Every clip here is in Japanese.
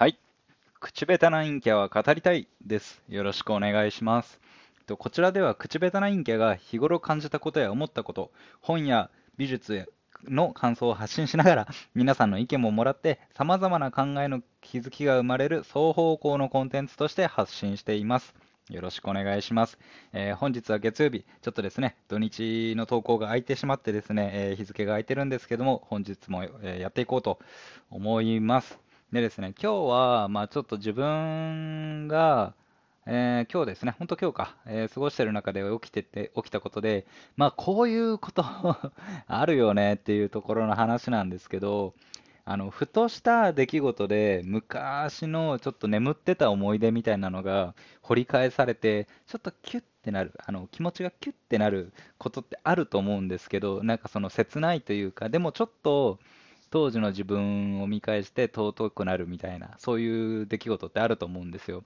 はい。口下手な陰キャは語りたいです。よろしくお願いします。こちらでは口下手な陰キャが日頃感じたことや思ったこと、本や美術の感想を発信しながら、皆さんの意見ももらって、様々な考えの気づきが生まれる双方向のコンテンツとして発信しています。よろしくお願いします。えー、本日は月曜日、ちょっとですね、土日の投稿が空いてしまってですね、えー、日付が空いてるんですけども、本日も、えー、やっていこうと思います。でですね、今日は、まあちょっと自分が、えー、今日ですね、本当今日か、えー、過ごしてる中で起きてて、起きたことで、まあこういうこと あるよねっていうところの話なんですけど、あの、ふとした出来事で、昔のちょっと眠ってた思い出みたいなのが掘り返されて、ちょっとキュッてなる、あの、気持ちがキュッてなることってあると思うんですけど、なんかその切ないというか、でもちょっと、当時の自分を見返して尊くなるみたいな、そういう出来事ってあると思うんですよ。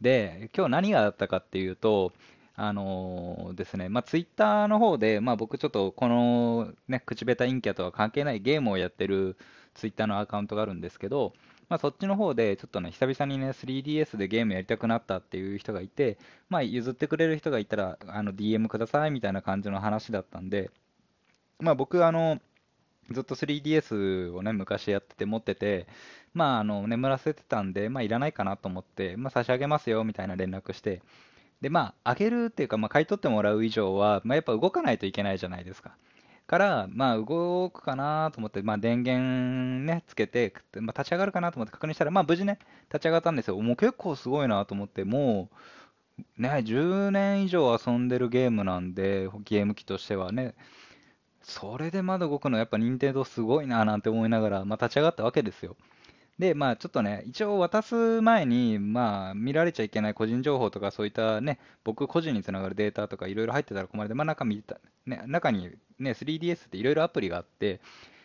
で、今日何があったかっていうと、あのー、ですね、まあ、ツイッターの方で、まあ、僕ちょっとこの、ね、口下手陰キャとは関係ないゲームをやってるツイッターのアカウントがあるんですけど、まあ、そっちの方でちょっとね、久々にね、3DS でゲームやりたくなったっていう人がいて、まあ、譲ってくれる人がいたら、あの、DM くださいみたいな感じの話だったんで、まあ、僕、あの、ずっと 3DS をね、昔やってて持ってて、まあ、あの、眠らせてたんで、まあ、いらないかなと思って、まあ、差し上げますよ、みたいな連絡して、で、まあ、あげるっていうか、まあ、買い取ってもらう以上は、まあ、やっぱ動かないといけないじゃないですか。から、まあ、動くかなと思って、まあ、電源ね、つけて、まあ、立ち上がるかなと思って確認したら、まあ、無事ね、立ち上がったんですよ。もう結構すごいなと思って、もう、ね、10年以上遊んでるゲームなんで、ゲーム機としてはね、それでまだ動くのやっぱ任天堂すごいななんて思いながら、まあ、立ち上がったわけですよ。で、まあちょっとね、一応渡す前に、まあ見られちゃいけない個人情報とかそういったね、僕個人につながるデータとかいろいろ入ってたら困るで、まあ中見た、ね、中にね、3DS っていろいろアプリがあって、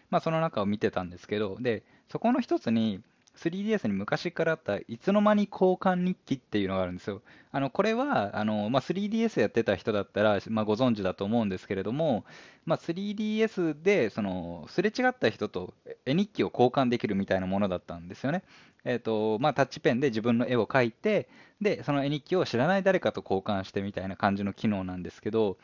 まあその中を見てたんですけど、で、そこの一つに、3DS に昔からあったいつの間に交換日記っていうのがあるんですよ。あのこれはあの、まあ、3DS やってた人だったら、まあ、ご存知だと思うんですけれども、まあ、3DS でそのすれ違った人と絵日記を交換できるみたいなものだったんですよね。えーとまあ、タッチペンで自分の絵を描いてで、その絵日記を知らない誰かと交換してみたいな感じの機能なんですけど、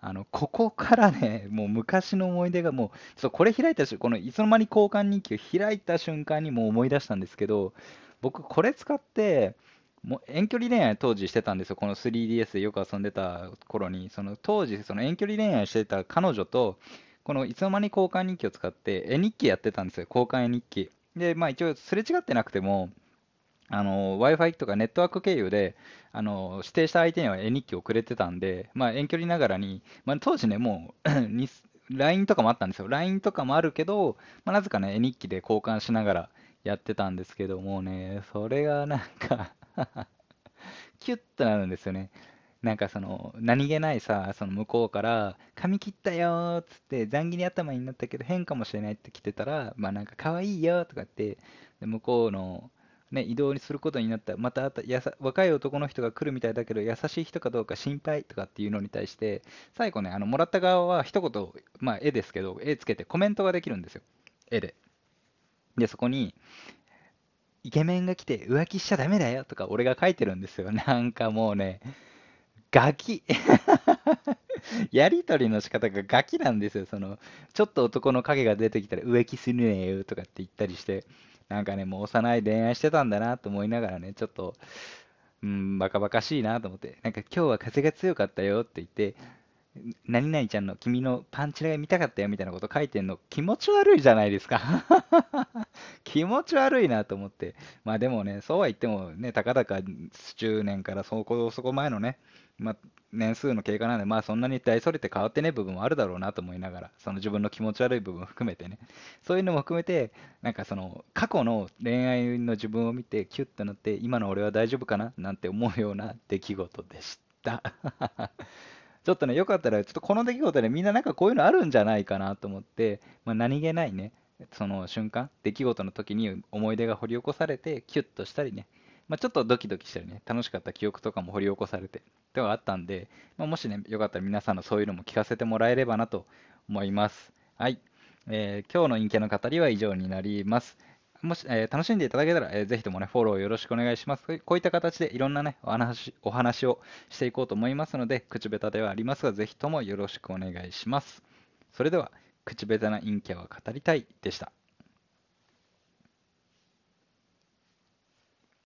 あの、ここからね、もう昔の思い出がもう、ちょっとこれ開いたし、このいつの間に交換日記を開いた瞬間にもう思い出したんですけど、僕これ使って、もう遠距離恋愛当時してたんですよ。この 3DS でよく遊んでた頃に、その当時、その遠距離恋愛してた彼女と、このいつの間に交換日記を使って絵日記やってたんですよ。交換絵日記。で、まあ一応すれ違ってなくても、あの Wi-Fi とかネットワーク経由であの指定した相手には絵日記をくれてたんで、まあ、遠距離ながらに、まあ、当時ね、もう LINE とかもあったんですよ。LINE とかもあるけど、まあ、なぜかね、絵日記で交換しながらやってたんですけどもうね、それがなんか キュッとなるんですよね。なんかその、何気ないさ、その向こうから、髪切ったよーっつって、残切り頭になったけど変かもしれないって来てたら、まあなんか可愛いよとかって、で向こうのね、移動にすることになった、またやさ若い男の人が来るみたいだけど、優しい人かどうか心配とかっていうのに対して、最後ね、あのもらった側は一言、まあ、絵ですけど、絵つけてコメントができるんですよ、絵で。で、そこに、イケメンが来て浮気しちゃダメだよとか俺が書いてるんですよ。なんかもうね、ガキ やりとりの仕方がガキなんですよ。その、ちょっと男の影が出てきたら浮気するねよとかって言ったりして、なんかね、もう幼い恋愛してたんだなと思いながらね、ちょっと、うん、バカバカしいなと思って、なんか今日は風が強かったよって言って、何々ちゃんの君のパンチラが見たかったよみたいなこと書いてんの気持ち悪いじゃないですか 気持ち悪いなと思って。まあでもね、そうは言ってもね、たかだか10年からそこそこ前のね、まあ、年数の経過なんで、まあそんなに大それて変わってね部分もあるだろうなと思いながら、その自分の気持ち悪い部分含めてね、そういうのも含めて、なんかその過去の恋愛の自分を見て、キュッとなって、今の俺は大丈夫かな？なんて思うような出来事でした。ちょっとね、よかったら、ちょっとこの出来事でみんななんかこういうのあるんじゃないかなと思って、まあ、何気ないね、その瞬間、出来事の時に思い出が掘り起こされて、キュッとしたりね、まあ、ちょっとドキドキしたりね、楽しかった記憶とかも掘り起こされて、ではあったんで、まあ、もしね、よかったら皆さんのそういうのも聞かせてもらえればなと思います。はい。えー、今日の陰キャの語りは以上になります。もし、えー楽しんでいただけたら、えーぜひともね、フォローよろしくお願いします。こういった形でいろんなね、お話お話をしていこうと思いますので、口下手ではありますが、ぜひともよろしくお願いします。それでは、口下手な陰キャは語りたいでした。